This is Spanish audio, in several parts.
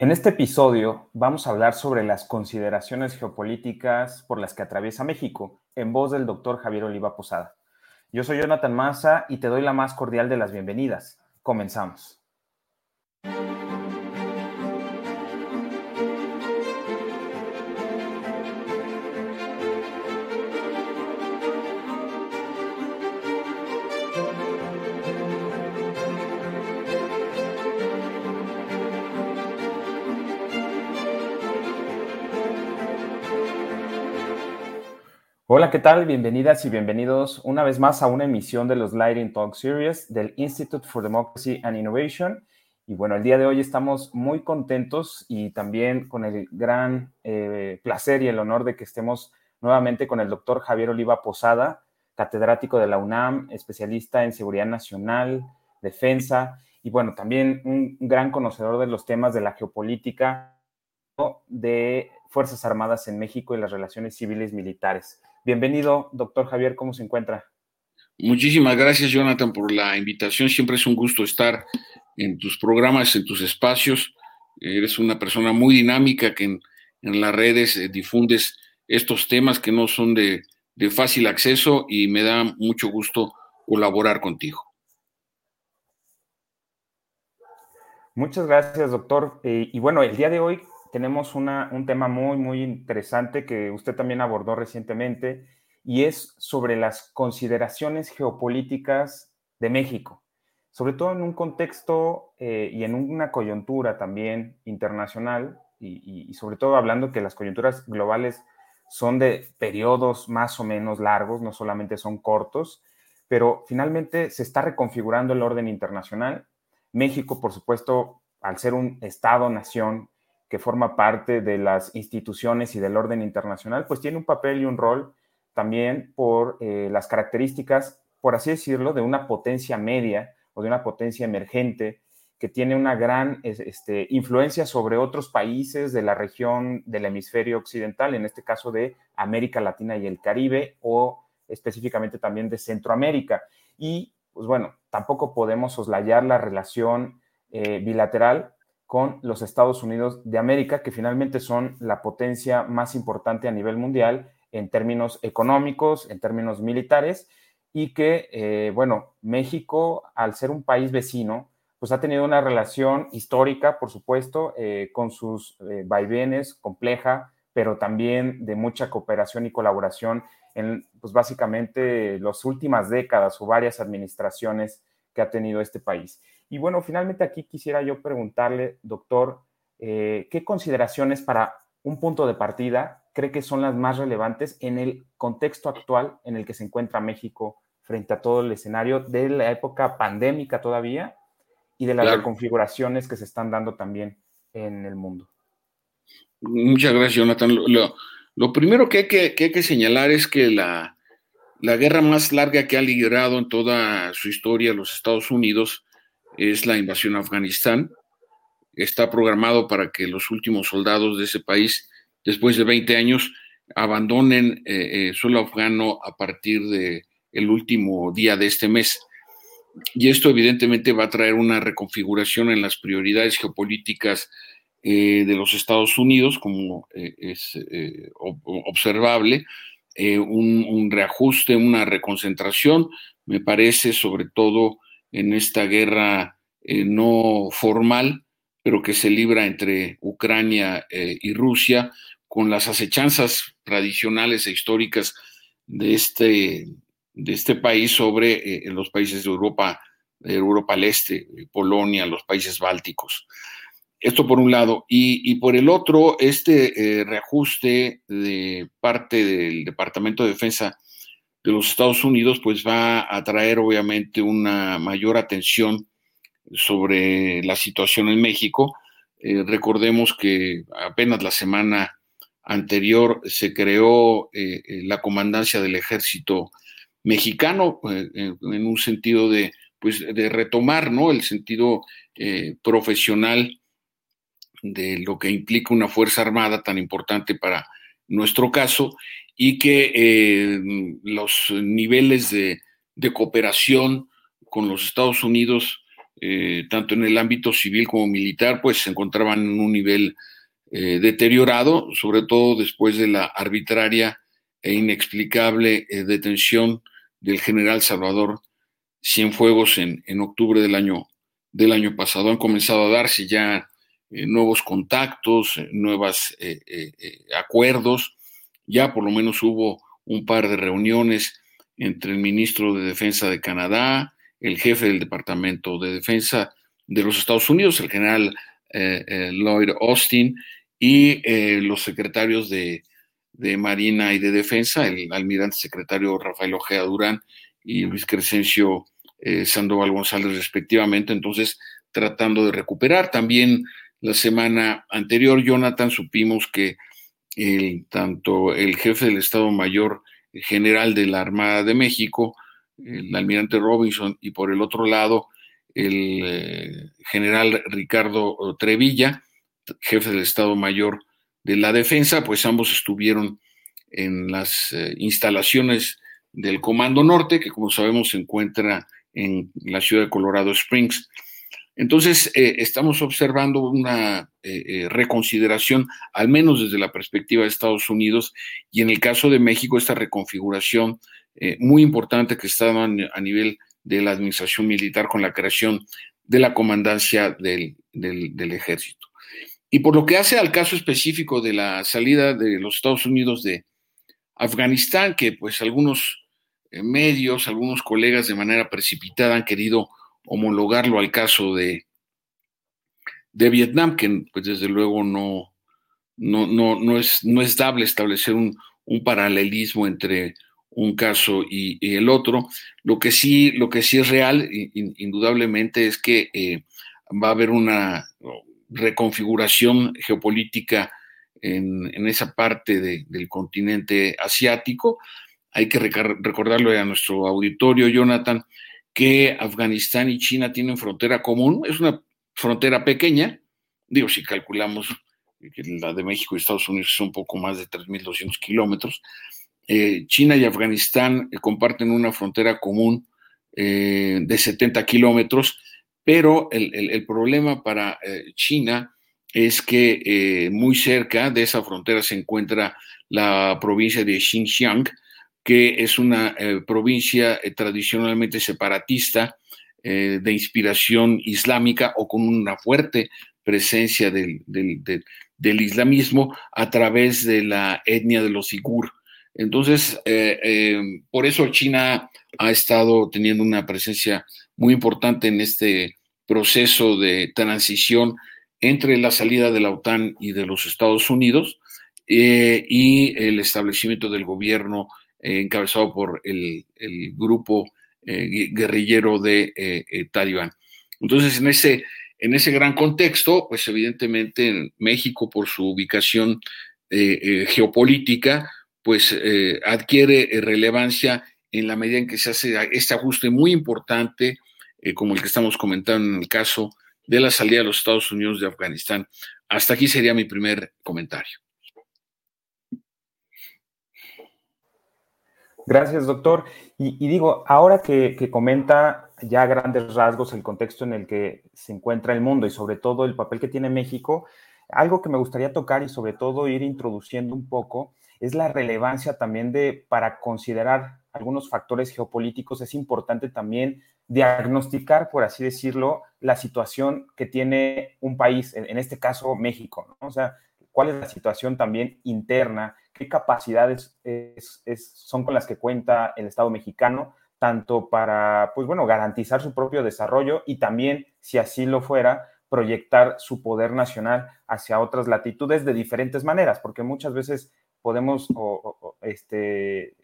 En este episodio vamos a hablar sobre las consideraciones geopolíticas por las que atraviesa México, en voz del doctor Javier Oliva Posada. Yo soy Jonathan Massa y te doy la más cordial de las bienvenidas. Comenzamos. Hola, ¿qué tal? Bienvenidas y bienvenidos una vez más a una emisión de los Lighting Talk Series del Institute for Democracy and Innovation. Y bueno, el día de hoy estamos muy contentos y también con el gran eh, placer y el honor de que estemos nuevamente con el doctor Javier Oliva Posada, catedrático de la UNAM, especialista en seguridad nacional, defensa y bueno, también un gran conocedor de los temas de la geopolítica de Fuerzas Armadas en México y las relaciones civiles militares. Bienvenido, doctor Javier, ¿cómo se encuentra? Muchísimas gracias, Jonathan, por la invitación. Siempre es un gusto estar en tus programas, en tus espacios. Eres una persona muy dinámica que en, las redes eh, difundes estos temas que no son de, fácil acceso y me da mucho gusto colaborar contigo. Muchas gracias, doctor. Eh, y bueno, el día de hoy tenemos un tema muy, muy interesante que usted también abordó recientemente y es sobre las consideraciones geopolíticas de México, sobre todo en un contexto eh, y en una coyuntura también internacional y, sobre todo hablando que las coyunturas globales son de periodos más o menos largos, no solamente son cortos, pero finalmente se está reconfigurando el orden internacional. México, por supuesto, al ser un Estado-nación, que forma parte de las instituciones y del orden internacional, pues tiene un papel y un rol también por eh, las características, por así decirlo, de una potencia media o de una potencia emergente que tiene una gran este, influencia sobre otros países de la región del hemisferio occidental, en este caso de América Latina y el Caribe o específicamente también de Centroamérica. Y pues bueno, tampoco podemos soslayar la relación eh, bilateral con los Estados Unidos de América, que finalmente son la potencia más importante a nivel mundial en términos económicos, en términos militares, y que, eh, bueno, México, al ser un país vecino, pues ha tenido una relación histórica, por supuesto, eh, con sus eh, vaivenes, compleja, pero también de mucha cooperación y colaboración en, pues básicamente, las últimas décadas o varias administraciones que ha tenido este país. Y bueno, finalmente aquí quisiera yo preguntarle, doctor, eh, ¿qué consideraciones para un punto de partida cree que son las más relevantes en el contexto actual en el que se encuentra México frente a todo el escenario de la época pandémica todavía y de las reconfiguraciones que se están dando también en el mundo? Muchas gracias, Jonathan. Lo, primero que hay que, que hay que señalar es que la, la guerra más larga que ha liderado en toda su historia los Estados Unidos es la invasión a Afganistán. Está programado para que los últimos soldados de ese país, después de 20 años, abandonen eh, eh, suelo afgano a partir del el último día de este mes. Y esto evidentemente va a traer una reconfiguración en las prioridades geopolíticas eh, de los Estados Unidos, como es observable, un, reajuste, una reconcentración, me parece, sobre todo en esta guerra eh, no formal, pero que se libra entre Ucrania eh, y Rusia, con las acechanzas tradicionales e históricas de este, de este país sobre eh, los países de Europa, de Europa del Este, Polonia, los países bálticos. Esto por un lado. Y, por el otro, este reajuste de parte del Departamento de Defensa de los Estados Unidos, pues va a traer obviamente una mayor atención sobre la situación en México. Eh, recordemos que apenas la semana anterior se creó eh, eh, la comandancia del ejército mexicano en un sentido de, pues, de retomar ¿no? el sentido profesional de lo que implica una fuerza armada tan importante para nuestro caso y que eh, los niveles de, cooperación con los Estados Unidos eh, tanto en el ámbito civil como militar, pues se encontraban en un nivel eh, deteriorado, sobre todo después de la arbitraria e inexplicable detención del general Salvador Cienfuegos en, en octubre del año, del año pasado. Han comenzado a darse ya nuevos contactos, nuevos acuerdos. Ya por lo menos hubo un par de reuniones entre el ministro de Defensa de Canadá, el jefe del Departamento de Defensa de los Estados Unidos, el general eh, eh, Lloyd Austin, y eh, los secretarios de, Marina y de Defensa, el almirante secretario Rafael Ojea Durán y Luis Crescencio Sandoval González respectivamente, entonces tratando de recuperar. También la semana anterior, Jonathan, supimos que el, tanto el jefe del Estado Mayor General de la Armada de México, el almirante Robinson, y por el otro lado, el eh, general Ricardo Trevilla, jefe del Estado Mayor de la Defensa, pues ambos estuvieron en las eh, instalaciones del Comando Norte, que como sabemos se encuentra en la ciudad de Colorado Springs. Entonces, eh, estamos observando una reconsideración, al menos desde la perspectiva de Estados Unidos, y en el caso de México, esta reconfiguración eh, muy importante que está a nivel de la administración militar con la creación de la comandancia del, ejército. Y por lo que hace al caso específico de la salida de los Estados Unidos de Afganistán, que pues algunos eh, medios, algunos colegas de manera precipitada han querido homologarlo al caso de, de Vietnam, que pues desde luego no, no, no, es, no es dable establecer un, un paralelismo entre un caso y, el otro. Lo que sí, lo que sí es real, indudablemente, es que eh, va a haber una reconfiguración geopolítica en, esa parte del continente asiático. Hay que recordarlo a nuestro auditorio, Jonathan, que Afganistán y China tienen frontera común. Es una frontera pequeña, digo, si calculamos la de México y Estados Unidos es un poco más de 3.200 kilómetros, eh, China y Afganistán eh, comparten una frontera común eh, de 70 kilómetros, pero el, problema para China es que muy cerca de esa frontera se encuentra la provincia de Xinjiang, que es una provincia tradicionalmente separatista de inspiración islámica o con una fuerte presencia del, del islamismo a través de la etnia de los Igur. Entonces, eh, eh, por eso China ha estado teniendo una presencia muy importante en este proceso de transición entre la salida de la OTAN y de los Estados Unidos eh, y el establecimiento del gobierno encabezado por el, grupo guerrillero de Talibán. Entonces, en ese, en ese gran contexto, pues evidentemente México, por su ubicación geopolítica, pues eh, adquiere eh, relevancia en la medida en que se hace este ajuste muy importante, eh, como el que estamos comentando en el caso de la salida de los Estados Unidos de Afganistán. Hasta aquí sería mi primer comentario. Gracias, doctor. Y, digo, ahora que, comenta ya grandes rasgos el contexto en el que se encuentra el mundo y sobre todo el papel que tiene México, algo que me gustaría tocar y sobre todo ir introduciendo un poco es la relevancia también de, para considerar algunos factores geopolíticos, es importante también diagnosticar, por así decirlo, la situación que tiene un país, en, este caso México, ¿no? O sea, cuál es la situación también interna, qué capacidades son con las que cuenta el Estado mexicano, tanto para, pues bueno, garantizar su propio desarrollo y también, si así lo fuera, proyectar su poder nacional hacia otras latitudes de diferentes maneras, porque muchas veces podemos, este,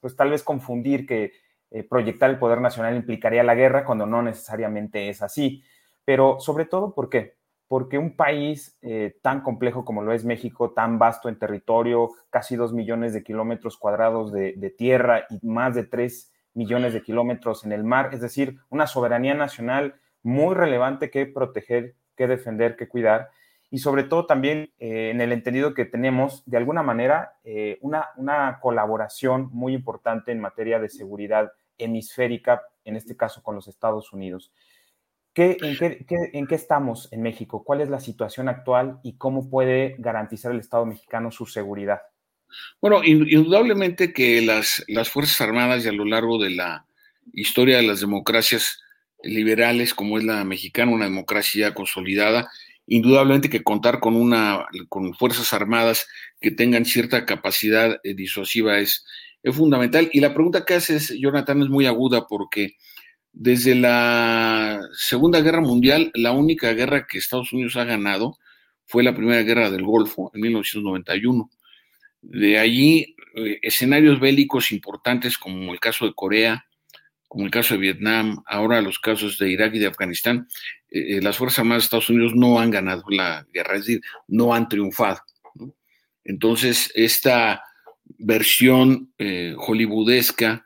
pues tal vez confundir que eh, proyectar el poder nacional implicaría la guerra cuando no necesariamente es así. Pero sobre todo, ¿por qué? Porque un país eh, tan complejo como lo es México, tan vasto en territorio, casi dos millones de kilómetros cuadrados de, tierra y más de tres millones de kilómetros en el mar, es decir, una soberanía nacional muy relevante que proteger, que defender, que cuidar y sobre todo también eh, en el entendido que tenemos de alguna manera eh, una colaboración muy importante en materia de seguridad hemisférica, en este caso con los Estados Unidos. En, qué, estamos en México? ¿Cuál es la situación actual y cómo puede garantizar el Estado mexicano su seguridad? Bueno, indudablemente que las, las Fuerzas Armadas y a lo largo de la historia de las democracias liberales, como es la mexicana, una democracia consolidada, indudablemente que contar con una con fuerzas armadas que tengan cierta capacidad eh, disuasiva es, es fundamental. Y la pregunta que haces, Jonathan, es muy aguda porque desde la Segunda Guerra Mundial, la única guerra que Estados Unidos ha ganado fue la Primera Guerra del Golfo en 1991. De allí, eh, escenarios bélicos importantes como el caso de Corea, como el caso de Vietnam, ahora los casos de Irak y de Afganistán, eh, eh, las Fuerzas Armadas de Estados Unidos no han ganado la guerra, es decir, no han triunfado. Entonces, esta versión hollywoodesca eh,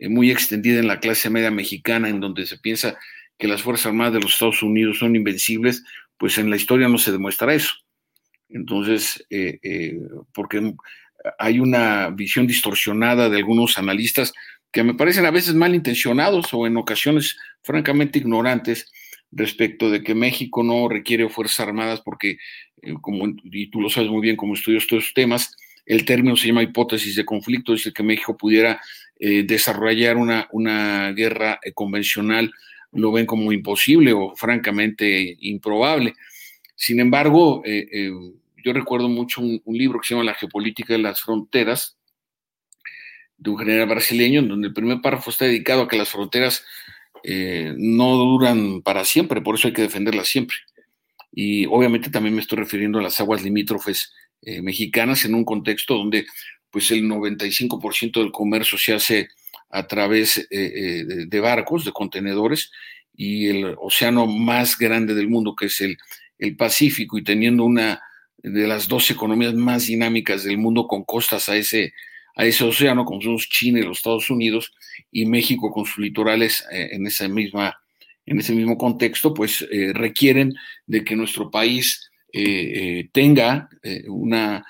muy extendida en la clase media mexicana, en donde se piensa que las Fuerzas Armadas de los Estados Unidos son invencibles, pues en la historia no se demuestra eso. Entonces, eh, eh, porque hay una visión distorsionada de algunos analistas que me parecen a veces malintencionados o en ocasiones francamente ignorantes respecto de que México no requiere Fuerzas Armadas porque, como, y tú lo sabes muy bien como estudias estos temas, el término se llama hipótesis de conflicto, dice que México pudiera eh, desarrollar una, una guerra eh, convencional lo ven como imposible o francamente improbable. Sin embargo, eh, yo recuerdo mucho un, libro que se llama La geopolítica de las fronteras, de un general brasileño, en donde el primer párrafo está dedicado a que las fronteras no duran para siempre, por eso hay que defenderlas siempre. Y obviamente también me estoy refiriendo a las aguas limítrofes mexicanas en un contexto donde pues el 95% del comercio se hace a través eh, eh, de barcos, de contenedores, y el océano más grande del mundo, que es el, el Pacífico, y teniendo una de las dos economías más dinámicas del mundo con costas a ese, a ese océano, como son China y los Estados Unidos, y México con sus litorales eh, en, esa misma, en ese mismo contexto, pues requieren de que nuestro país tenga una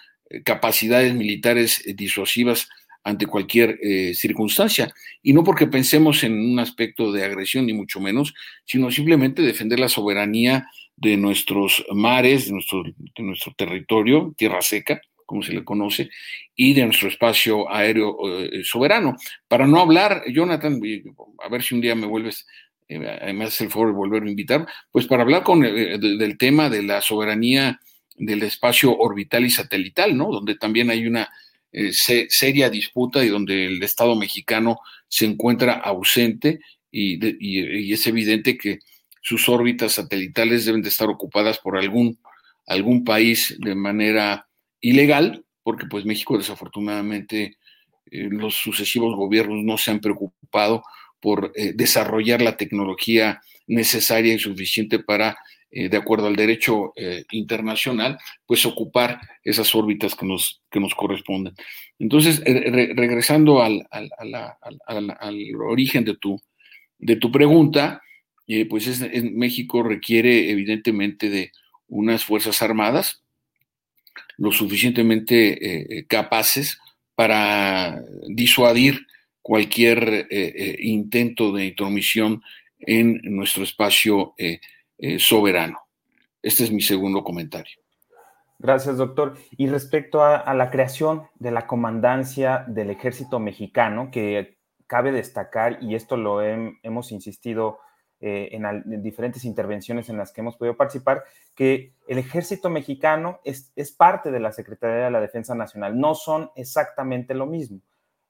capacidades militares eh, disuasivas ante cualquier eh, circunstancia. Y no porque pensemos en un aspecto de agresión, ni mucho menos, sino simplemente defender la soberanía de nuestros mares, de nuestro, de nuestro territorio, tierra seca, como se le conoce, y de nuestro espacio aéreo soberano. Para no hablar, Jonathan, a ver si un día me vuelves, me haces el favor de volver a invitar, pues para hablar con, del tema de la soberanía del espacio orbital y satelital, ¿no? Donde también hay una eh, seria disputa y donde el Estado mexicano se encuentra ausente y, es evidente que sus órbitas satelitales deben de estar ocupadas por algún, algún país de manera ilegal, porque pues México desafortunadamente eh, los sucesivos gobiernos no se han preocupado por eh, desarrollar la tecnología necesaria y suficiente para eh, de acuerdo al derecho eh, internacional, pues ocupar esas órbitas que nos, que nos corresponden. Entonces, eh, regresando al, origen de tu, de tu pregunta, pues es, México requiere evidentemente de unas Fuerzas Armadas lo suficientemente capaces para disuadir cualquier intento de intromisión en nuestro espacio eh, soberano. Este es mi segundo comentario. Gracias, doctor. Y respecto a, la creación de la comandancia del ejército mexicano, que cabe destacar, y esto lo hemos insistido eh, en, diferentes intervenciones en las que hemos podido participar, que el ejército mexicano es, parte de la Secretaría de la Defensa Nacional, no son exactamente lo mismo.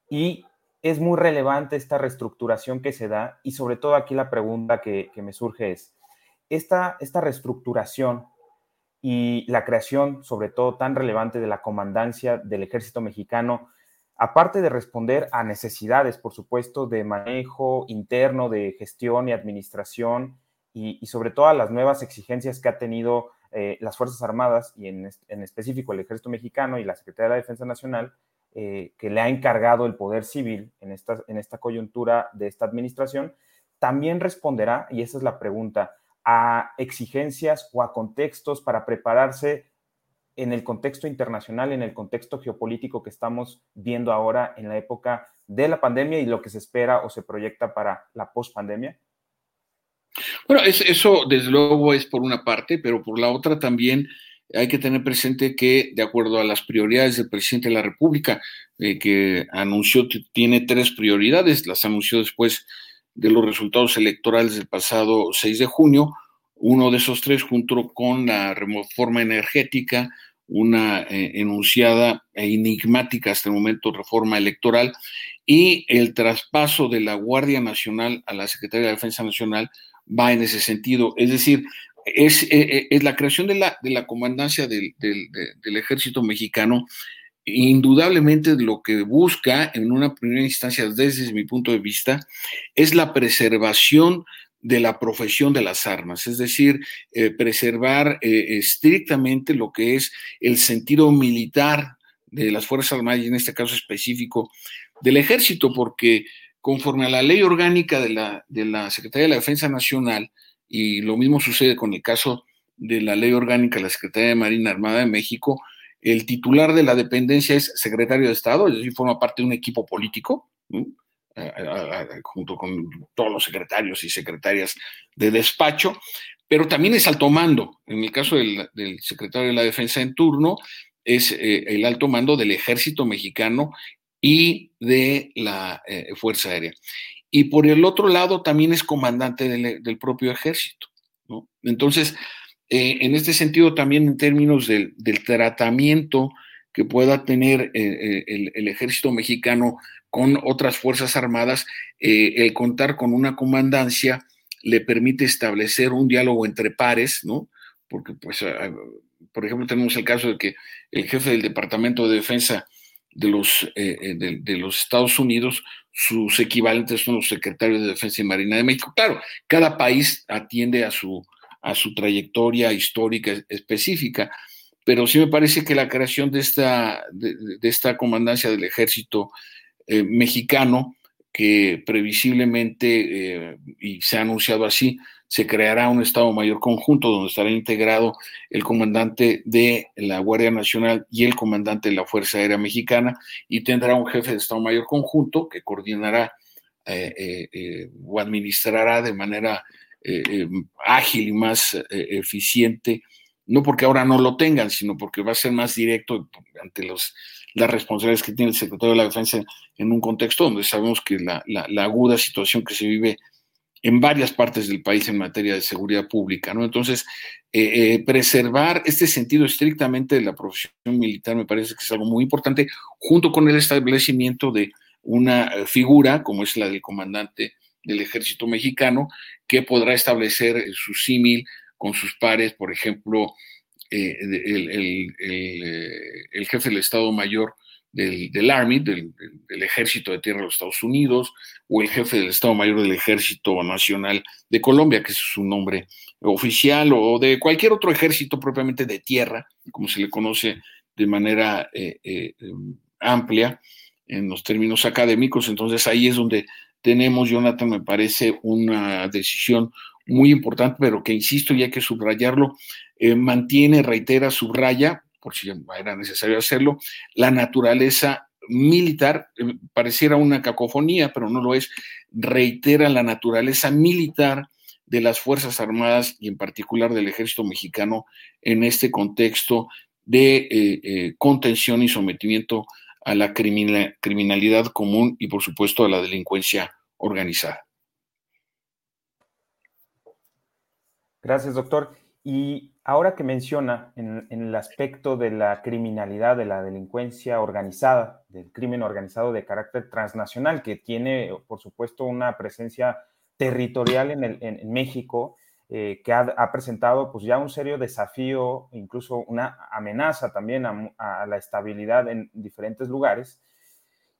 Y es muy relevante esta reestructuración que se da, y sobre todo aquí la pregunta que me surge es, esta, esta reestructuración y la creación, sobre todo tan relevante, de la comandancia del ejército mexicano, aparte de responder a necesidades, por supuesto, de manejo interno, de gestión y administración, y, sobre todo a las nuevas exigencias que ha tenido eh, las Fuerzas Armadas y en, específico el ejército mexicano y la Secretaría de la Defensa Nacional, eh, que le ha encargado el poder civil en esta, en esta coyuntura de esta administración, también responderá, y esa es la pregunta, a exigencias o a contextos para prepararse en el contexto internacional, en el contexto geopolítico que estamos viendo ahora en la época de la pandemia y lo que se espera o se proyecta para la pospandemia? Bueno, eso desde luego es por una parte, pero por la otra también hay que tener presente que, de acuerdo a las prioridades del presidente de la República, eh, que anunció que tiene tres prioridades, las anunció después de los resultados electorales del pasado 6 de junio, uno de esos tres junto con la reforma energética, una eh, enunciada e enigmática hasta el momento reforma electoral y el traspaso de la Guardia Nacional a la Secretaría de Defensa Nacional va en ese sentido. Es decir, es, eh, eh, es la creación de la, de la comandancia del, del, ejército mexicano, indudablemente lo que busca en una primera instancia, desde mi punto de vista, es la preservación de la profesión de las armas, es decir, eh, preservar eh, estrictamente lo que es el sentido militar de las Fuerzas Armadas y en este caso específico del ejército, porque conforme a la ley orgánica de la, de la Secretaría de la Defensa Nacional, y lo mismo sucede con el caso de la ley orgánica de la Secretaría de Marina Armada de México, el titular de la dependencia es secretario de Estado, es decir, forma parte de un equipo político, junto con todos los secretarios y secretarias de despacho, pero también es alto mando. En el caso del, secretario de la Defensa en turno, es eh, el alto mando del ejército mexicano y de la eh, Fuerza Aérea. Y por el otro lado también es comandante del, propio ejército. Entonces, eh, en este sentido también en términos del, del tratamiento que pueda tener eh, el, el, ejército mexicano con otras fuerzas armadas, eh, el contar con una comandancia le permite establecer un diálogo entre pares, ¿no? Porque, pues, por ejemplo, tenemos el caso de que el jefe del Departamento de Defensa de los, eh, de, de, los Estados Unidos, sus equivalentes son los secretarios de Defensa y Marina de México. Claro, cada país atiende a su, a su trayectoria histórica específica, pero sí me parece que la creación de esta, de, esta comandancia del ejército eh, mexicano, que previsiblemente, eh, y se ha anunciado así, se creará un Estado Mayor conjunto donde estará integrado el comandante de la Guardia Nacional y el comandante de la Fuerza Aérea Mexicana y tendrá un jefe de Estado Mayor conjunto que coordinará eh o administrará de manera eh, ágil y más eficiente, no porque ahora no lo tengan, sino porque va a ser más directo ante los, las responsabilidades que tiene el secretario de la Defensa en un contexto donde sabemos que la, aguda situación que se vive en varias partes del país en materia de seguridad pública, ¿no? Entonces, eh, eh, preservar este sentido estrictamente de la profesión militar me parece que es algo muy importante, junto con el establecimiento de una eh, figura como es la del comandante del ejército mexicano, que podrá establecer su símil con sus pares, por ejemplo, eh, el, el, jefe del Estado Mayor del, Army, del, Ejército de Tierra de los Estados Unidos, o el jefe del Estado Mayor del Ejército Nacional de Colombia, que es su nombre oficial, o de cualquier otro ejército propiamente de tierra, como se le conoce de manera eh, eh, amplia en los términos académicos. Entonces ahí es donde tenemos, Jonathan, me parece una decisión muy importante, pero que, insisto, y hay que subrayarlo, eh, mantiene, reitera, subraya por si era necesario hacerlo, la naturaleza militar, eh, pareciera una cacofonía, pero no lo es, reitera la naturaleza militar de las Fuerzas Armadas y en particular del ejército mexicano en este contexto de eh, contención y sometimiento a la criminal, criminalidad común y por supuesto a la delincuencia organizada. Gracias, doctor. Y ahora que menciona en, el aspecto de la criminalidad, de la delincuencia organizada, del crimen organizado de carácter transnacional, que tiene, por supuesto, una presencia territorial en, el, en México, eh, que ha, presentado pues ya un serio desafío, incluso una amenaza también a, la estabilidad en diferentes lugares.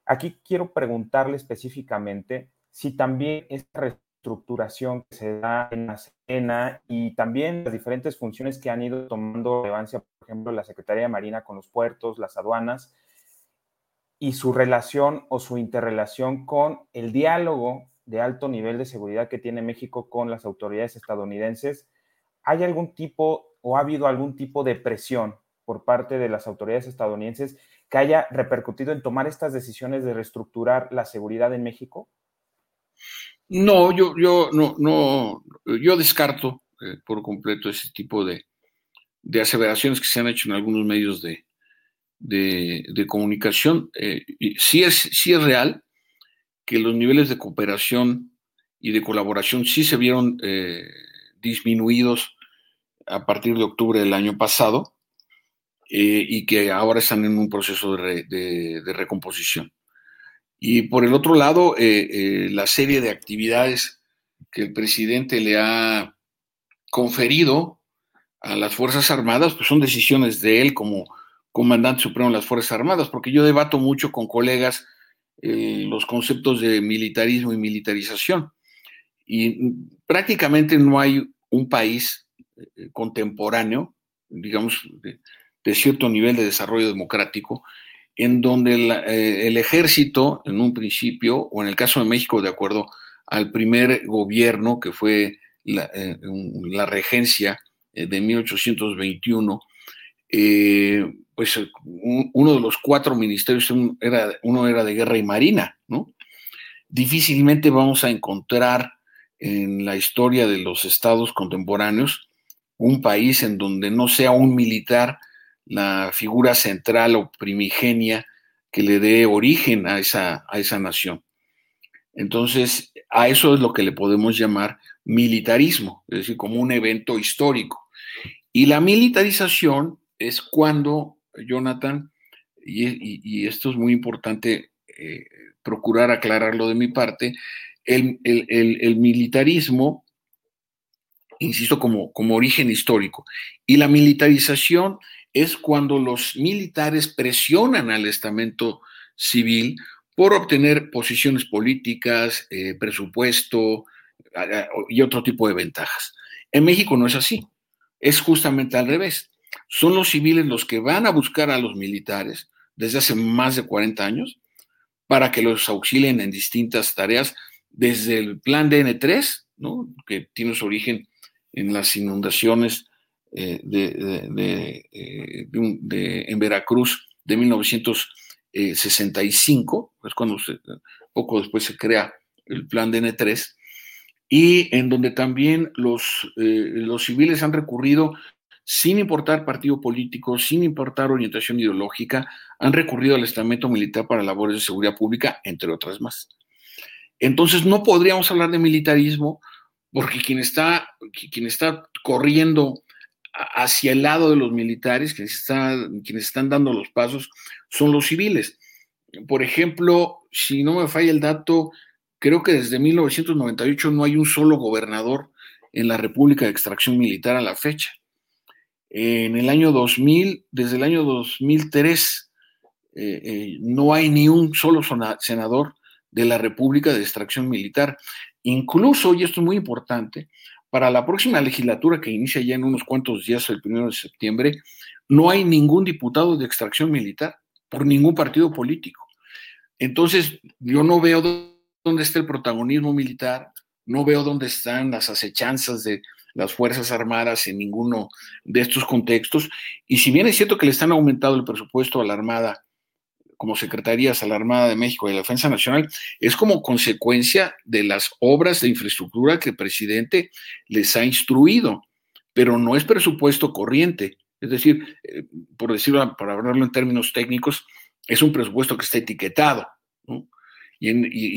Aquí quiero preguntarle específicamente si también esta estructuración que se da en la escena y también las diferentes funciones que han ido tomando relevancia, por ejemplo, la Secretaría de Marina con los puertos, las aduanas, y su relación o su interrelación con el diálogo de alto nivel de seguridad que tiene México con las autoridades estadounidenses. ¿Hay algún tipo o ha habido algún tipo de presión por parte de las autoridades estadounidenses que haya repercutido en tomar estas decisiones de reestructurar la seguridad en México? No, yo, yo no, no, yo descarto eh, por completo ese tipo de, de, aseveraciones que se han hecho en algunos medios de, de, comunicación. Eh, sí, es, sí es real que los niveles de cooperación y de colaboración sí se vieron eh, disminuidos a partir de octubre del año pasado y que ahora están en un proceso de recomposición. Y por el otro lado, eh, eh, la serie de actividades que el presidente le ha conferido a las Fuerzas Armadas, pues son decisiones de él como comandante supremo de las Fuerzas Armadas, porque yo debato mucho con colegas eh, los conceptos de militarismo y militarización. Y prácticamente no hay un país contemporáneo, digamos, de cierto nivel de desarrollo democrático, en donde eh, el ejército, en un principio, o en el caso de México, de acuerdo al primer gobierno, que fue la, eh, regencia eh, de 1821, pues uno de los cuatro ministerios, era, uno era de guerra y marina, ¿no? Difícilmente vamos a encontrar en la historia de los estados contemporáneos un país en donde no sea un militar la figura central o primigenia que le dé origen a esa, a esa nación. Entonces, a eso es lo que le podemos llamar militarismo, es decir, como un evento histórico. Y la militarización es cuando, Jonathan, y, esto es muy importante eh, procurar aclararlo de mi parte, el, el militarismo, insisto, como, como origen histórico, y la militarización es cuando los militares presionan al estamento civil por obtener posiciones políticas, eh, presupuesto y otro tipo de ventajas. En México no es así, es justamente al revés. Son los civiles los que van a buscar a los militares desde hace más de 40 años para que los auxilien en distintas tareas, desde el plan DN3, ¿no? que tiene su origen en las inundaciones eh, eh, de, en Veracruz de 1965, es cuando poco después se crea el plan de N3, y en donde también los, eh, los civiles han recurrido, sin importar partido político, sin importar orientación ideológica, han recurrido al estamento militar para labores de seguridad pública, entre otras más. Entonces no podríamos hablar de militarismo porque quien está, quien está corriendo hacia el lado de los militares, quienes están, quienes están dando los pasos, son los civiles. Por ejemplo, si no me falla el dato, creo que desde 1998 no hay un solo gobernador en la República de Extracción Militar a la fecha. En el año 2000, desde el año 2003, eh, eh, no hay ni un solo senador de la República de Extracción Militar. Incluso, y esto es muy importante, para la próxima legislatura que inicia ya en unos cuantos días, el primero de septiembre, no hay ningún diputado de extracción militar por ningún partido político. Entonces, yo no veo dónde está el protagonismo militar, no veo dónde están las acechanzas de las Fuerzas Armadas en ninguno de estos contextos. Y si bien es cierto que le están aumentando el presupuesto a la Armada como secretarías a la Armada de México y a la Defensa Nacional es como consecuencia de las obras de infraestructura que el presidente les ha instruido, pero no es presupuesto corriente. Es decir, eh, por decirlo, para hablarlo en términos técnicos, es un presupuesto que está etiquetado. Y,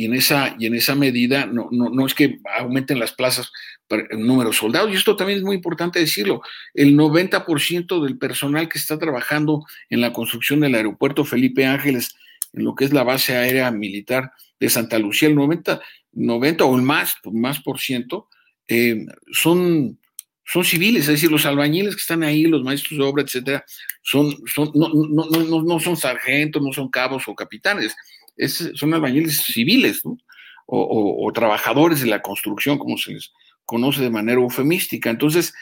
en, esa, y en esa medida no, es que aumenten las plazas el número de soldados, y esto también es muy importante decirlo, el 90% del personal que está trabajando en la construcción del aeropuerto Felipe Ángeles, en lo que es la base aérea militar de Santa Lucía, el 90, 90 o el más, más por ciento, eh, son, son civiles, es decir, los albañiles que están ahí, los maestros de obra, etcétera, son, no, no son sargentos, no son cabos o capitanes, son albañiles civiles, o, trabajadores de la construcción, como se les conoce de manera eufemística. Entonces,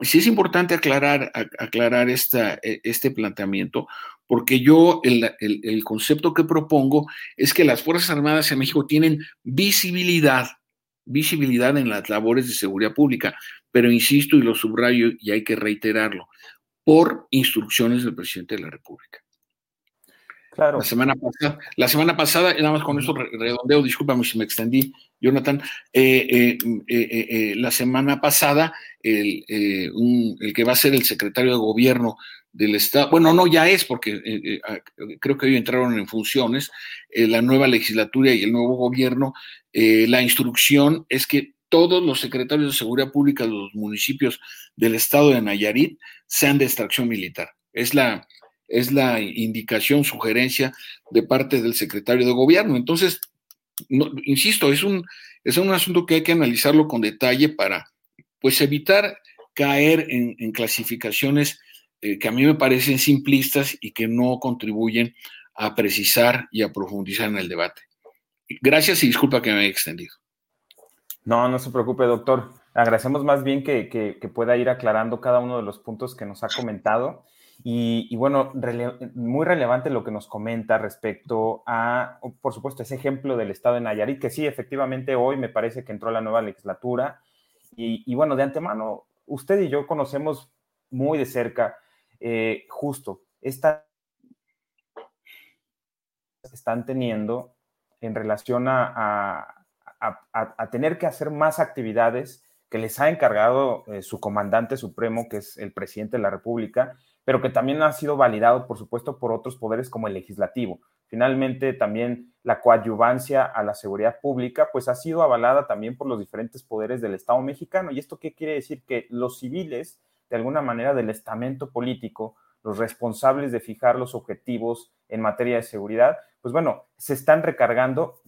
sí es importante aclarar, aclarar esta, e, este planteamiento, porque yo el, el, concepto que propongo es que las Fuerzas Armadas en México tienen visibilidad, visibilidad en las labores de seguridad pública, pero insisto y lo subrayo y hay que reiterarlo, por instrucciones del presidente de la República. Claro. La semana pasada, la semana pasada, nada más con eso redondeo, discúlpame si me extendí, Jonathan, eh, eh, eh, la semana pasada el, el, que va a ser el secretario de gobierno del Estado, bueno, no, ya es porque ah, creo que hoy entraron en funciones la nueva legislatura y el nuevo gobierno, la instrucción es que todos los secretarios de seguridad pública de los municipios del estado de Nayarit sean de extracción militar. Es la, es la indicación, sugerencia de parte del secretario de gobierno. Entonces, insisto, es un, es un asunto que hay que analizarlo con detalle para pues evitar caer en, clasificaciones eh, que a mí me parecen simplistas y que no contribuyen a precisar y a profundizar en el debate. Gracias y disculpa que me haya extendido. No, no se preocupe, doctor. Agradecemos más bien que, que pueda ir aclarando cada uno de los puntos que nos ha comentado. Y, bueno, muy relevante lo que nos comenta respecto a, por supuesto, ese ejemplo del estado de Nayarit, que sí, efectivamente hoy me parece que entró la nueva legislatura. Y, bueno, de antemano, usted y yo conocemos muy de cerca eh, justo esta están teniendo en relación a, a, tener que hacer más actividades que les ha encargado eh, su comandante supremo, que es el presidente de la República, pero que también ha sido validado, por supuesto, por otros poderes como el legislativo. Finalmente, también la coadyuvancia a la seguridad pública, pues ha sido avalada también por los diferentes poderes del Estado mexicano. ¿Y esto qué quiere decir? Que los civiles, de alguna manera, del estamento político, los responsables de fijar los objetivos en materia de seguridad, pues bueno, se están recargando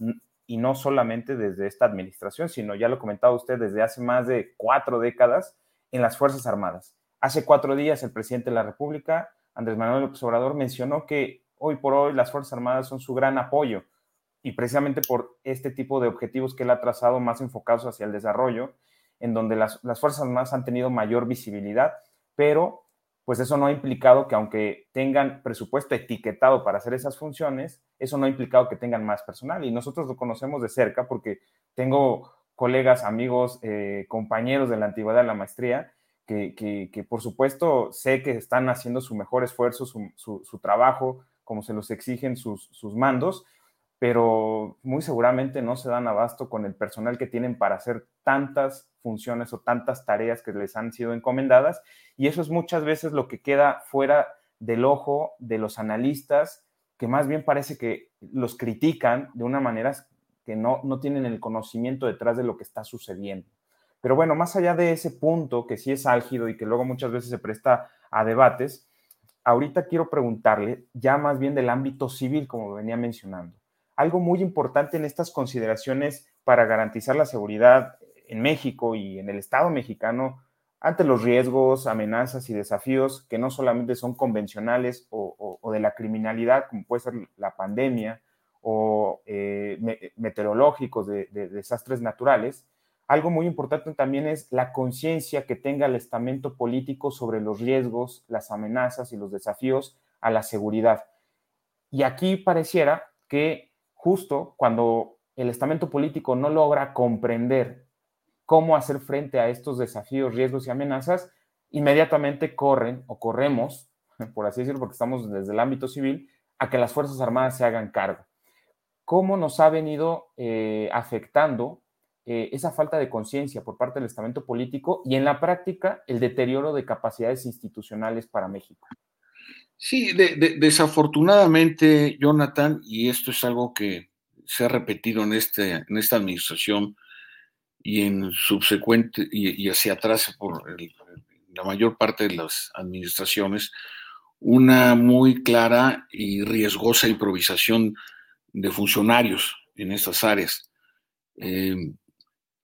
y no solamente desde esta administración, sino ya lo comentaba usted desde hace más de cuatro décadas en las Fuerzas Armadas. Hace cuatro días el presidente de la República, Andrés Manuel López Obrador, mencionó que hoy por hoy las Fuerzas Armadas son su gran apoyo y precisamente por este tipo de objetivos que él ha trazado más enfocados hacia el desarrollo, en donde las, Fuerzas Armadas han tenido mayor visibilidad, pero pues eso no ha implicado que aunque tengan presupuesto etiquetado para hacer esas funciones, eso no ha implicado que tengan más personal. Y nosotros lo conocemos de cerca porque tengo colegas, amigos, eh, compañeros de la antigüedad de la maestría que, por supuesto sé que están haciendo su mejor esfuerzo, su, trabajo, como se los exigen sus, mandos, pero muy seguramente no se dan abasto con el personal que tienen para hacer tantas funciones o tantas tareas que les han sido encomendadas. Y eso es muchas veces lo que queda fuera del ojo de los analistas, que más bien parece que los critican de una manera que no, no tienen el conocimiento detrás de lo que está sucediendo. Pero bueno, más allá de ese punto que sí es álgido y que luego muchas veces se presta a debates, ahorita quiero preguntarle ya más bien del ámbito civil, como venía mencionando. Algo muy importante en estas consideraciones para garantizar la seguridad en México y en el Estado mexicano ante los riesgos, amenazas y desafíos que no solamente son convencionales o, de la criminalidad, como puede ser la pandemia o eh, meteorológicos de desastres naturales, algo muy importante también es la conciencia que tenga el estamento político sobre los riesgos, las amenazas y los desafíos a la seguridad. Y aquí pareciera que justo cuando el estamento político no logra comprender cómo hacer frente a estos desafíos, riesgos y amenazas, inmediatamente corren o corremos, por así decirlo, porque estamos desde el ámbito civil, a que las Fuerzas Armadas se hagan cargo. ¿Cómo nos ha venido eh, afectando eh, esa falta de conciencia por parte del estamento político y en la práctica el deterioro de capacidades institucionales para México. Sí, desafortunadamente, Jonathan, y esto es algo que se ha repetido en, este, en esta administración y en subsecuente y, hacia atrás por la mayor parte de las administraciones, una muy clara y riesgosa improvisación de funcionarios en estas áreas. Eh,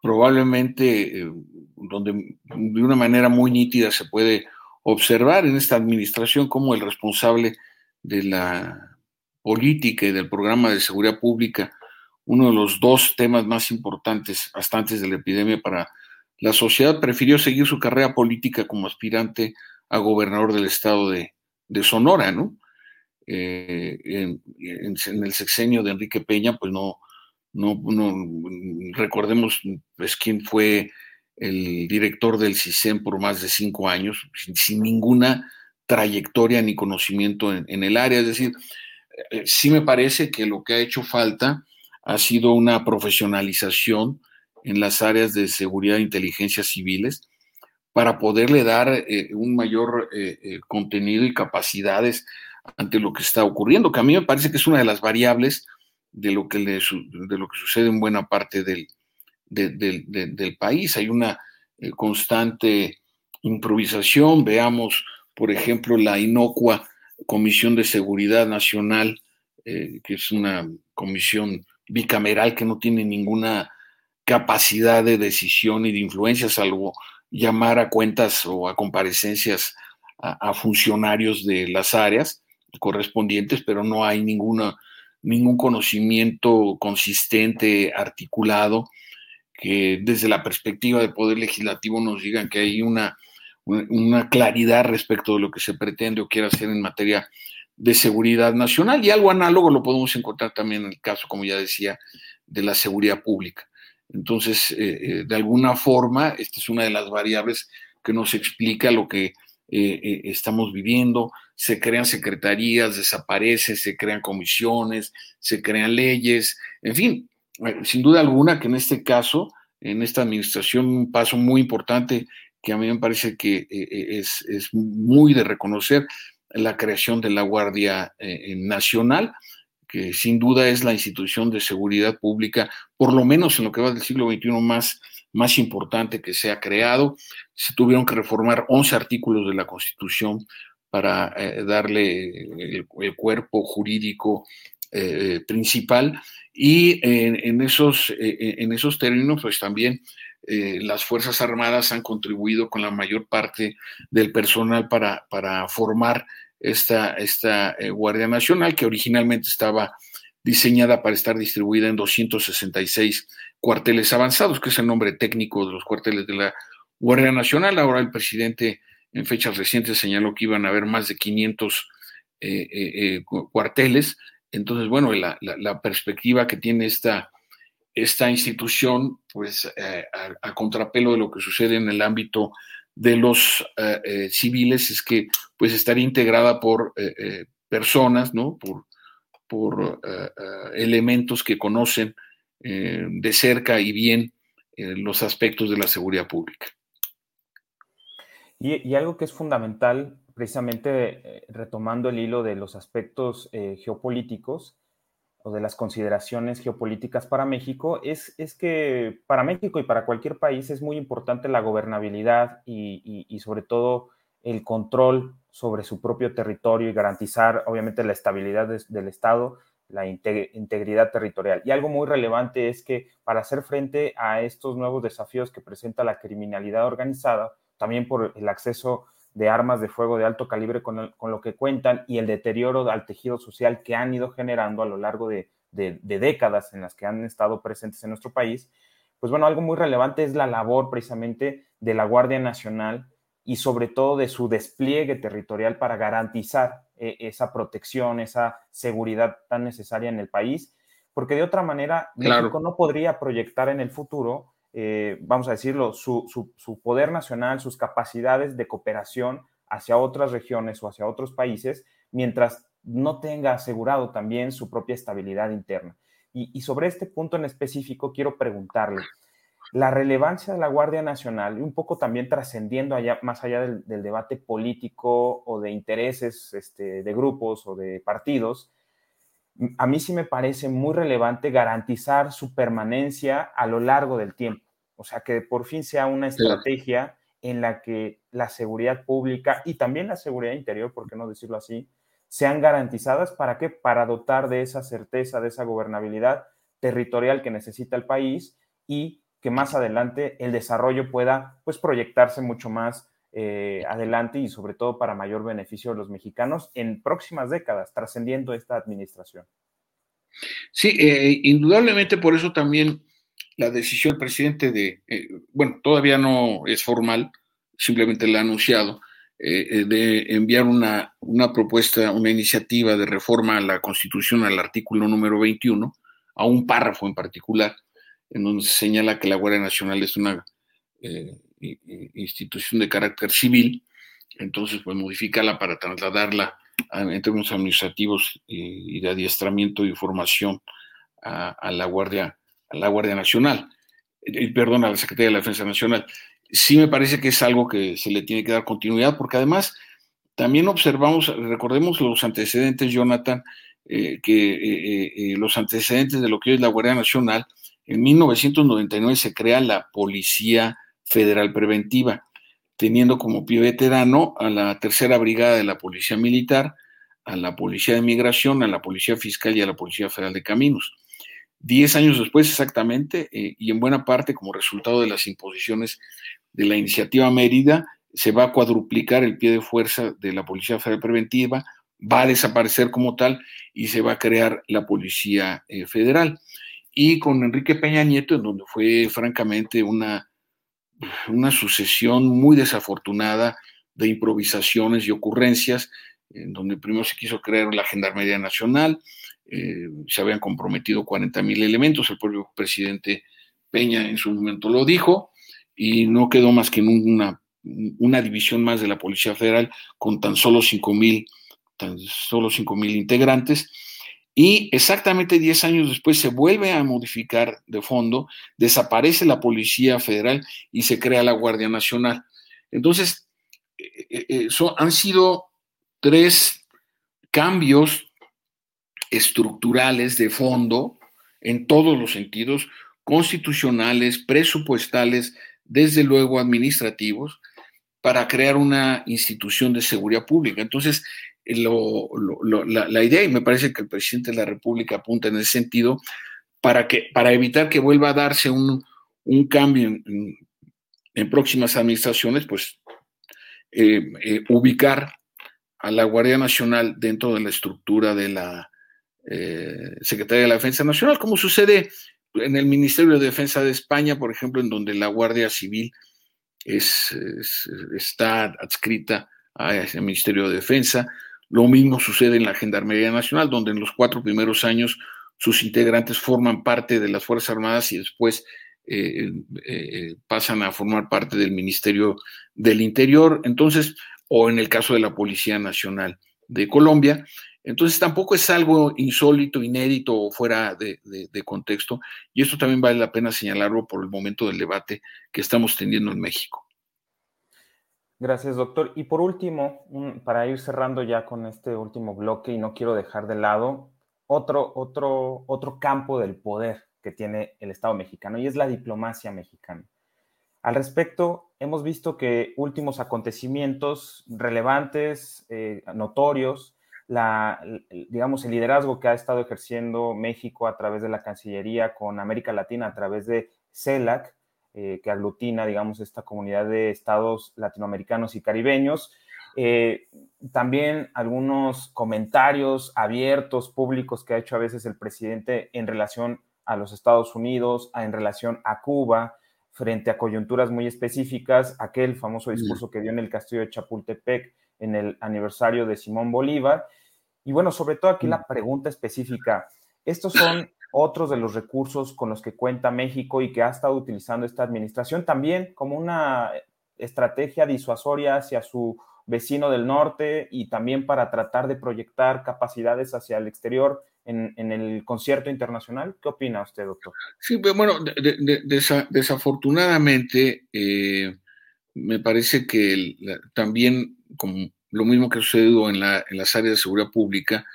probablemente eh, donde de una manera muy nítida se puede observar en esta administración como el responsable de la política y del programa de seguridad pública, uno de los dos temas más importantes hasta antes de la epidemia para la sociedad, prefirió seguir su carrera política como aspirante a gobernador del estado de, Sonora, ¿no? Eh, en, en, el sexenio de Enrique Peña, pues no, no, recordemos pues, quién fue el director del CISEN por más de cinco años, sin, ninguna trayectoria ni conocimiento en, el área. Es decir, sí me parece que lo que ha hecho falta ha sido una profesionalización en las áreas de seguridad e inteligencia civiles para poderle dar eh, un mayor eh, eh, contenido y capacidades ante lo que está ocurriendo, que a mí me parece que es una de las variables de lo que, le, de lo que sucede en buena parte del, del país. Hay una constante improvisación. Veamos, por ejemplo, la inocua Comisión de Seguridad Nacional, que es una comisión bicameral que no tiene ninguna capacidad de decisión y de influencia, salvo llamar a cuentas o a comparecencias a, funcionarios de las áreas correspondientes, pero no hay ninguna, ningún conocimiento consistente, articulado, que desde la perspectiva del Poder Legislativo nos digan que hay una, una claridad respecto de lo que se pretende o quiere hacer en materia de seguridad nacional. Y algo análogo lo podemos encontrar también en el caso, como ya decía, de la seguridad pública. Entonces, eh, eh, de alguna forma, esta es una de las variables que nos explica lo que eh, estamos viviendo. Se crean secretarías, desaparece, se crean comisiones, se crean leyes, en fin, sin duda alguna que en este caso, en esta administración, un paso muy importante que a mí me parece que es, es muy de reconocer la creación de la Guardia Nacional que sin duda es la institución de seguridad pública, por lo menos en lo que va del siglo XXI más, más importante que se ha creado. Se tuvieron que reformar 11 artículos de la Constitución para eh, darle el, cuerpo jurídico eh, principal y en, esos, eh, en esos términos, pues también las Fuerzas Armadas han contribuido con la mayor parte del personal para, para formar esta, esta eh, Guardia Nacional, que originalmente estaba diseñada para estar distribuida en 266 cuarteles avanzados, que es el nombre técnico de los cuarteles de la Guardia Nacional. Ahora el presidente en fechas recientes señaló que iban a haber más de 500 eh, eh, cuarteles. Entonces, bueno, la, perspectiva que tiene esta, esta institución, pues a, contrapelo de lo que sucede en el ámbito de los eh, eh, civiles es que pues estaría integrada por eh, personas, ¿no? Por, por elementos que conocen de cerca y bien los aspectos de la seguridad pública. Y, algo que es fundamental, precisamente retomando el hilo de los aspectos geopolíticos, o de las consideraciones geopolíticas para México es, es que para México y para cualquier país es muy importante la gobernabilidad y, y, sobre todo el control sobre su propio territorio y garantizar obviamente la estabilidad del Estado, la integridad territorial. Y algo muy relevante es que para hacer frente a estos nuevos desafíos que presenta la criminalidad organizada, también por el acceso de armas de fuego de alto calibre con, lo que cuentan y el deterioro al tejido social que han ido generando a lo largo de, décadas en las que han estado presentes en nuestro país, pues bueno, algo muy relevante es la labor precisamente de la Guardia Nacional y sobre todo de su despliegue territorial para garantizar eh, esa protección, esa seguridad tan necesaria en el país, porque de otra manera México no podría proyectar en el futuro eh, vamos a decirlo, su, poder nacional, sus capacidades de cooperación hacia otras regiones o hacia otros países, mientras no tenga asegurado también su propia estabilidad interna. Y, sobre este punto en específico quiero preguntarle, la relevancia de la Guardia Nacional, un poco también trascendiendo allá, más allá del, debate político o de intereses este, de grupos o de partidos, a mí sí me parece muy relevante garantizar su permanencia a lo largo del tiempo. O sea, que por fin sea una estrategia en la que la seguridad pública y también la seguridad interior, por qué no decirlo así, sean garantizadas. ¿Para qué? Para dotar de esa certeza, de esa gobernabilidad territorial que necesita el país y que más adelante el desarrollo pueda pues proyectarse mucho más eh, adelante y sobre todo para mayor beneficio de los mexicanos en próximas décadas, trascendiendo esta administración. Sí, eh, indudablemente por eso también la decisión del presidente de, eh, bueno, todavía no es formal, simplemente la ha anunciado, de enviar una, una propuesta, una iniciativa de reforma a la Constitución al artículo número 21, a un párrafo en particular, en donde se señala que la Guardia Nacional es una institución de carácter civil, entonces pues modificarla para trasladarla en términos administrativos y de adiestramiento y formación a, la Guardia, a la Guardia Nacional, perdón, a la Secretaría de la Defensa Nacional. Sí me parece que es algo que se le tiene que dar continuidad, porque además también observamos, recordemos los antecedentes, Jonathan, eh, que eh, eh, los antecedentes de lo que es la Guardia Nacional, en 1999 se crea la Policía Federal Preventiva, teniendo como pie veterano a la Tercera Brigada de la Policía Militar, a la Policía de Migración, a la Policía Fiscal y a la Policía Federal de Caminos. Diez años después exactamente, y en buena parte como resultado de las imposiciones de la iniciativa Mérida, se va a cuadruplicar el pie de fuerza de la Policía Federal Preventiva, va a desaparecer como tal y se va a crear la Policía eh, Federal. Y con Enrique Peña Nieto, en donde fue francamente una, una sucesión muy desafortunada de improvisaciones y ocurrencias, en donde primero se quiso crear la Gendarmería Nacional, eh, se habían comprometido 40 mil elementos, el propio presidente Peña en su momento lo dijo, y no quedó más que en una división más de la Policía Federal con tan solo 5 mil tan solo cinco mil integrantes. Y exactamente 10 años después se vuelve a modificar de fondo, desaparece la Policía Federal y se crea la Guardia Nacional. Entonces, eh, eh, eh, han sido tres cambios estructurales de fondo en todos los sentidos, constitucionales, presupuestales, desde luego administrativos, para crear una institución de seguridad pública. Entonces, la, idea, y me parece que el presidente de la República apunta en ese sentido, para, que, para evitar que vuelva a darse un, cambio en, próximas administraciones, pues eh, eh, ubicar a la Guardia Nacional dentro de la estructura de la eh, Secretaría de la Defensa Nacional, como sucede en el Ministerio de Defensa de España, por ejemplo, en donde la Guardia Civil es, está adscrita al Ministerio de Defensa. Lo mismo sucede en la Gendarmería Nacional, donde en los cuatro primeros años sus integrantes forman parte de las Fuerzas Armadas y después eh, eh, pasan a formar parte del Ministerio del Interior. Entonces, o en el caso de la Policía Nacional de Colombia. Entonces tampoco es algo insólito, inédito o fuera de, contexto. Y esto también vale la pena señalarlo por el momento del debate que estamos teniendo en México. Gracias, doctor. Y por último, para ir cerrando ya con este último bloque, y no quiero dejar de lado otro, otro, otro campo del poder que tiene el Estado mexicano, y es la diplomacia mexicana. Al respecto, hemos visto que últimos acontecimientos relevantes, eh, notorios, la, digamos, el liderazgo que ha estado ejerciendo México a través de la Cancillería con América Latina, a través de CELAC, eh, que aglutina, digamos, esta comunidad de estados latinoamericanos y caribeños. Eh, también algunos comentarios abiertos, públicos que ha hecho a veces el presidente en relación a los Estados Unidos, en relación a Cuba, frente a coyunturas muy específicas, aquel famoso discurso que dio en el castillo de Chapultepec en el aniversario de Simón Bolívar. Y bueno, sobre todo aquí la pregunta específica, estos son otros de los recursos con los que cuenta México y que ha estado utilizando esta administración también como una estrategia disuasoria hacia su vecino del norte y también para tratar de proyectar capacidades hacia el exterior en, el concierto internacional. ¿Qué opina usted, doctor? Sí, bueno, desafortunadamente eh, me parece que también, como lo mismo que ha sucedido en, en las áreas de seguridad pública,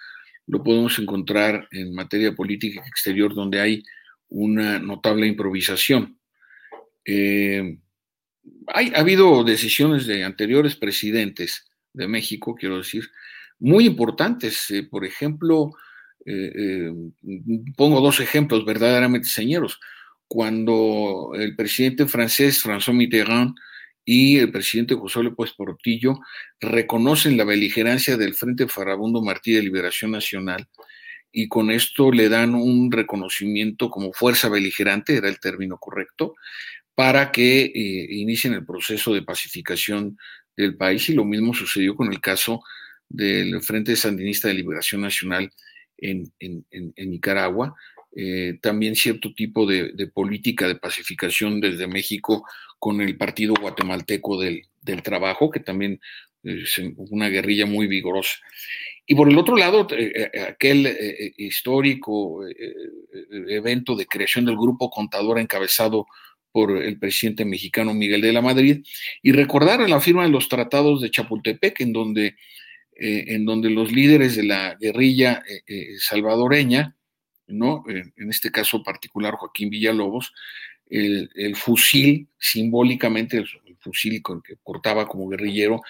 lo podemos encontrar en materia política exterior, donde hay una notable improvisación. Eh, hay, ha habido decisiones de anteriores presidentes de México, quiero decir, muy importantes. Eh, por ejemplo, eh, pongo dos ejemplos verdaderamente señeros. Cuando el presidente francés François Mitterrand y el presidente José López Portillo reconocen la beligerancia del Frente Farabundo Martí de Liberación Nacional y con esto le dan un reconocimiento como fuerza beligerante, era el término correcto, para que eh, inicien el proceso de pacificación del país. Y lo mismo sucedió con el caso del Frente Sandinista de Liberación Nacional en, Nicaragua, eh, también cierto tipo de, política de pacificación desde México con el Partido Guatemalteco del, Trabajo, que también es una guerrilla muy vigorosa. Y por el otro lado, aquel histórico evento de creación del grupo contador encabezado por el presidente mexicano Miguel de la Madrid, y recordar la firma de los tratados de Chapultepec, en donde, en donde los líderes de la guerrilla salvadoreña, ¿no? en este caso particular Joaquín Villalobos, el, fusil, simbólicamente el, fusil con que cortaba como guerrillero,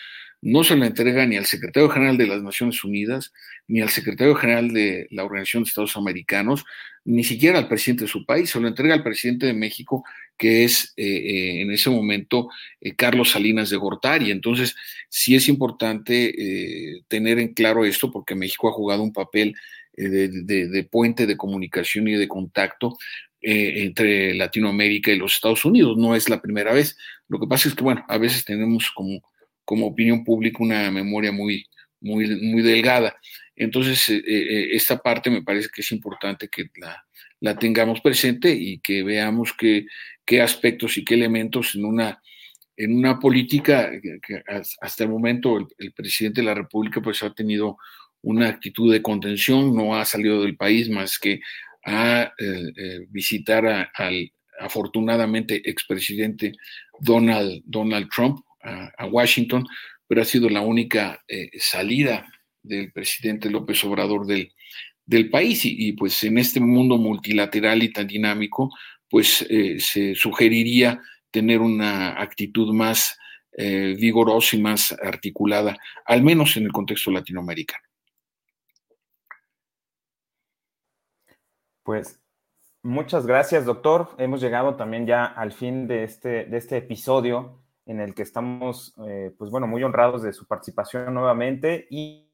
no se lo entrega ni al secretario general de las Naciones Unidas, ni al secretario general de la Organización de Estados Americanos, ni siquiera al presidente de su país, se lo entrega al presidente de México, que es eh, eh, en ese momento eh, Carlos Salinas de Gortari. Entonces, sí es importante tener en claro esto, porque México ha jugado un papel de, puente de comunicación y de contacto eh, entre Latinoamérica y los Estados Unidos. No es la primera vez. Lo que pasa es que, bueno, a veces tenemos como, como opinión pública una memoria muy, muy, muy delgada. Entonces, eh, eh, esta parte me parece que es importante que la, la tengamos presente y que veamos qué, qué aspectos y qué elementos en una, en una política que, hasta el momento el, el, presidente de la República pues ha tenido una actitud de contención, no ha salido del país más que a eh, eh, visitar al afortunadamente expresidente Donald, Donald Trump a, Washington, pero ha sido la única eh, salida del presidente López Obrador del, del país y, pues en este mundo multilateral y tan dinámico, pues se sugeriría tener una actitud más vigorosa y más articulada, al menos en el contexto latinoamericano. Pues muchas gracias, doctor. Hemos llegado también ya al fin de este, de este episodio en el que estamos, eh, pues bueno, muy honrados de su participación nuevamente y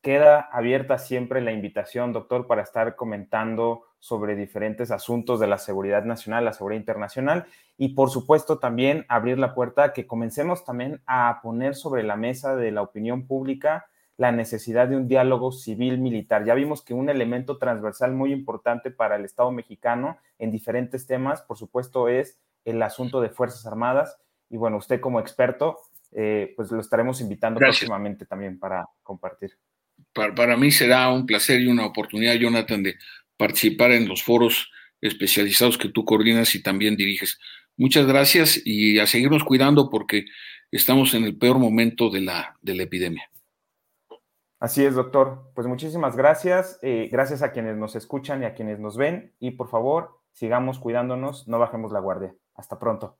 queda abierta siempre la invitación, doctor, para estar comentando sobre diferentes asuntos de la seguridad nacional, la seguridad internacional y por supuesto también abrir la puerta a que comencemos también a poner sobre la mesa de la opinión pública la necesidad de un diálogo civil-militar. Ya vimos que un elemento transversal muy importante para el Estado mexicano en diferentes temas, por supuesto, es el asunto de Fuerzas Armadas. Y bueno, usted como experto, eh, pues lo estaremos invitando próximamente también para compartir. Para, para, mí será un placer y una oportunidad, Jonathan, de participar en los foros especializados que tú coordinas y también diriges. Muchas gracias y a seguirnos cuidando porque estamos en el peor momento de la, de la epidemia. Así es, doctor. Pues muchísimas gracias. Eh, gracias a quienes nos escuchan y a quienes nos ven. Y por favor, sigamos cuidándonos, no bajemos la guardia. Hasta pronto.